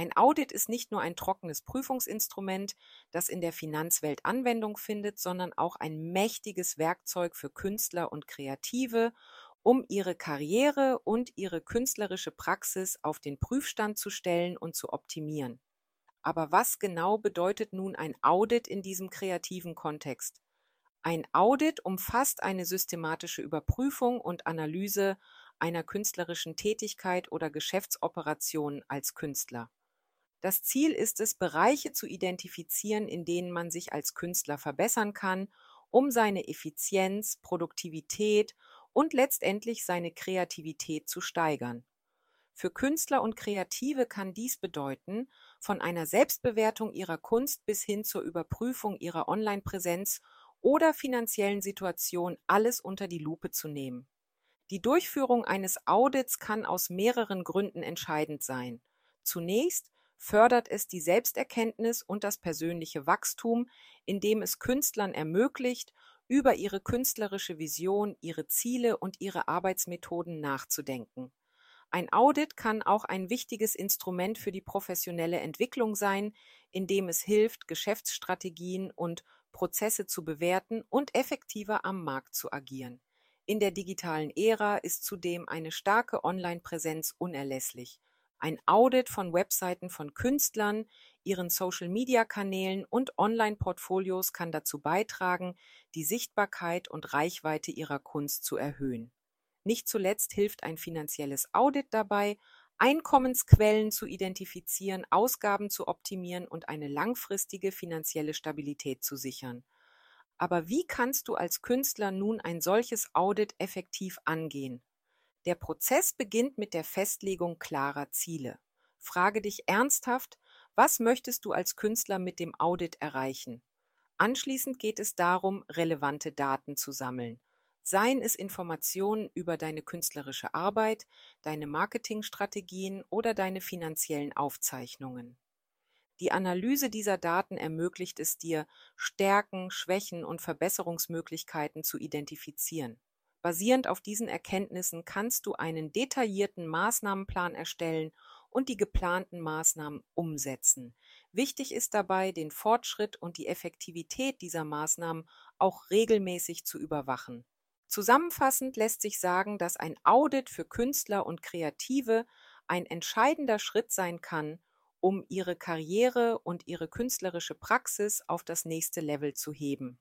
Ein Audit ist nicht nur ein trockenes Prüfungsinstrument, das in der Finanzwelt Anwendung findet, sondern auch ein mächtiges Werkzeug für Künstler und Kreative, um ihre Karriere und ihre künstlerische Praxis auf den Prüfstand zu stellen und zu optimieren. Aber was genau bedeutet nun ein Audit in diesem kreativen Kontext? Ein Audit umfasst eine systematische Überprüfung und Analyse einer künstlerischen Tätigkeit oder Geschäftsoperation als Künstler. Das Ziel ist es, Bereiche zu identifizieren, in denen man sich als Künstler verbessern kann, um seine Effizienz, Produktivität und letztendlich seine Kreativität zu steigern. Für Künstler und Kreative kann dies bedeuten, von einer Selbstbewertung ihrer Kunst bis hin zur Überprüfung ihrer Online-Präsenz oder finanziellen Situation alles unter die Lupe zu nehmen. Die Durchführung eines Audits kann aus mehreren Gründen entscheidend sein. Zunächst fördert es die Selbsterkenntnis und das persönliche Wachstum, indem es Künstlern ermöglicht, über ihre künstlerische Vision, ihre Ziele und ihre Arbeitsmethoden nachzudenken. Ein Audit kann auch ein wichtiges Instrument für die professionelle Entwicklung sein, indem es hilft, Geschäftsstrategien und Prozesse zu bewerten und effektiver am Markt zu agieren. In der digitalen Ära ist zudem eine starke Online-Präsenz unerlässlich. Ein Audit von Webseiten von Künstlern, ihren Social-Media-Kanälen und Online-Portfolios kann dazu beitragen, die Sichtbarkeit und Reichweite ihrer Kunst zu erhöhen. Nicht zuletzt hilft ein finanzielles Audit dabei, Einkommensquellen zu identifizieren, Ausgaben zu optimieren und eine langfristige finanzielle Stabilität zu sichern. Aber wie kannst du als Künstler nun ein solches Audit effektiv angehen? Der Prozess beginnt mit der Festlegung klarer Ziele. Frage dich ernsthaft, was möchtest du als Künstler mit dem Audit erreichen? Anschließend geht es darum, relevante Daten zu sammeln. Seien es Informationen über deine künstlerische Arbeit, deine Marketingstrategien oder deine finanziellen Aufzeichnungen. Die Analyse dieser Daten ermöglicht es dir, Stärken, Schwächen und Verbesserungsmöglichkeiten zu identifizieren. Basierend auf diesen Erkenntnissen kannst du einen detaillierten Maßnahmenplan erstellen und die geplanten Maßnahmen umsetzen. Wichtig ist dabei, den Fortschritt und die Effektivität dieser Maßnahmen auch regelmäßig zu überwachen. Zusammenfassend lässt sich sagen, dass ein Audit für Künstler und Kreative ein entscheidender Schritt sein kann, um ihre Karriere und ihre künstlerische Praxis auf das nächste Level zu heben.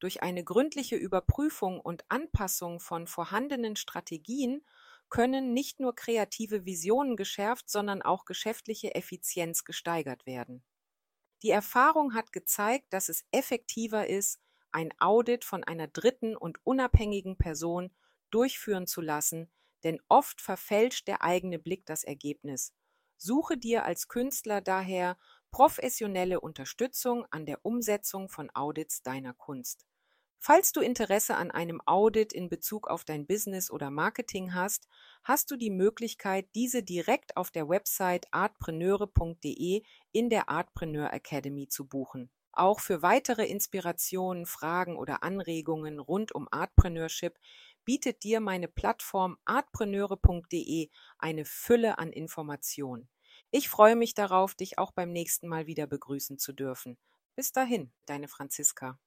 Durch eine gründliche Überprüfung und Anpassung von vorhandenen Strategien können nicht nur kreative Visionen geschärft, sondern auch geschäftliche Effizienz gesteigert werden. Die Erfahrung hat gezeigt, dass es effektiver ist, ein Audit von einer dritten und unabhängigen Person durchführen zu lassen, denn oft verfälscht der eigene Blick das Ergebnis. Suche dir als Künstler daher professionelle Unterstützung an der Umsetzung von Audits deiner Kunst. Falls du Interesse an einem Audit in Bezug auf dein Business oder Marketing hast, hast du die Möglichkeit, diese direkt auf der Website artpreneure.de in der Artpreneur Academy zu buchen. Auch für weitere Inspirationen, Fragen oder Anregungen rund um Artpreneurship bietet dir meine Plattform artpreneure.de eine Fülle an Informationen. Ich freue mich darauf, dich auch beim nächsten Mal wieder begrüßen zu dürfen. Bis dahin, deine Franziska.